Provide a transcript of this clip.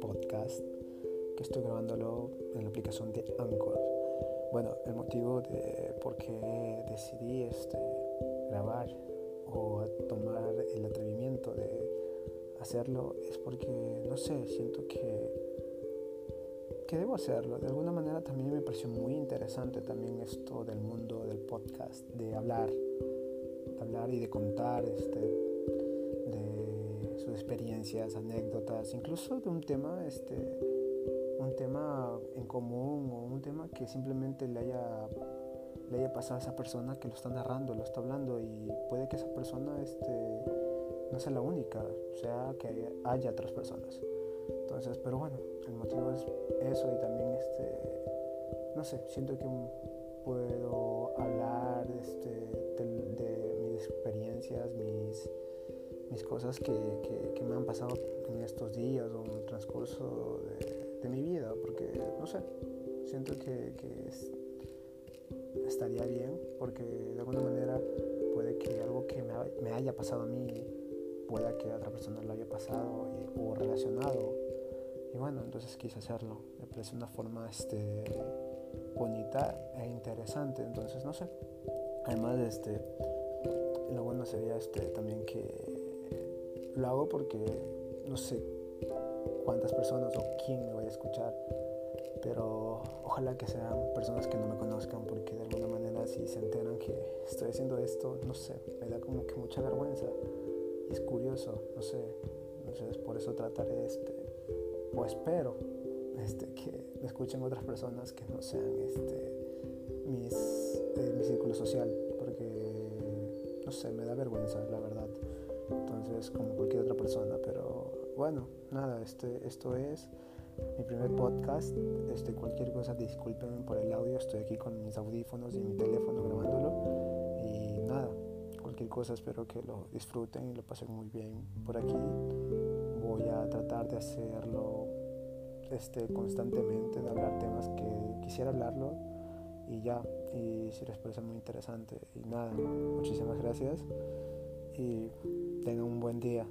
podcast que estoy grabándolo en la aplicación de Anchor. Bueno, el motivo de por qué decidí este, grabar o tomar el atrevimiento de hacerlo es porque, no sé, siento que, que debo hacerlo. De alguna manera también me pareció muy interesante también esto del mundo del podcast, de hablar, hablar y de contar este, experiencias, anécdotas, incluso de un tema, este, un tema en común o un tema que simplemente le haya le haya pasado a esa persona que lo está narrando, lo está hablando y puede que esa persona este, no sea la única, o sea que haya otras personas. Entonces, pero bueno, el motivo es eso y también este, no sé, siento que puedo hablar este, de, mis experiencias, mis, mis cosas que, que, me han pasado en estos días o en el transcurso de, mi vida, porque no sé, siento que, que es, estaría bien, porque de alguna manera puede que algo que me, me haya pasado a mí pueda que a otra persona lo haya pasado y, o relacionado. Y bueno, entonces quise hacerlo. Me parece una forma este, bonita e interesante. Entonces, no sé. Además, este, lo bueno sería este, también que lo hago porque no sé cuántas personas o quién me vaya a escuchar. Pero ojalá que sean personas que no me conozcan porque de alguna manera si se enteran que estoy haciendo esto, no sé, me da como que mucha vergüenza es curioso, no sé, entonces por eso trataré este, o espero este, que me escuchen otras personas que no sean este, mis, eh, mi círculo social, porque no sé, me da vergüenza, la verdad. Como cualquier otra persona, pero bueno, nada, este, esto es mi primer podcast. Este, cualquier cosa, disculpen por el audio, estoy aquí con mis audífonos y mi teléfono grabándolo. Y nada, cualquier cosa, espero que lo disfruten y lo pasen muy bien por aquí. Voy a tratar de hacerlo este, constantemente, de hablar temas que quisiera hablarlo y ya, y si les parece muy interesante. Y nada, muchísimas gracias y tengan un buen día.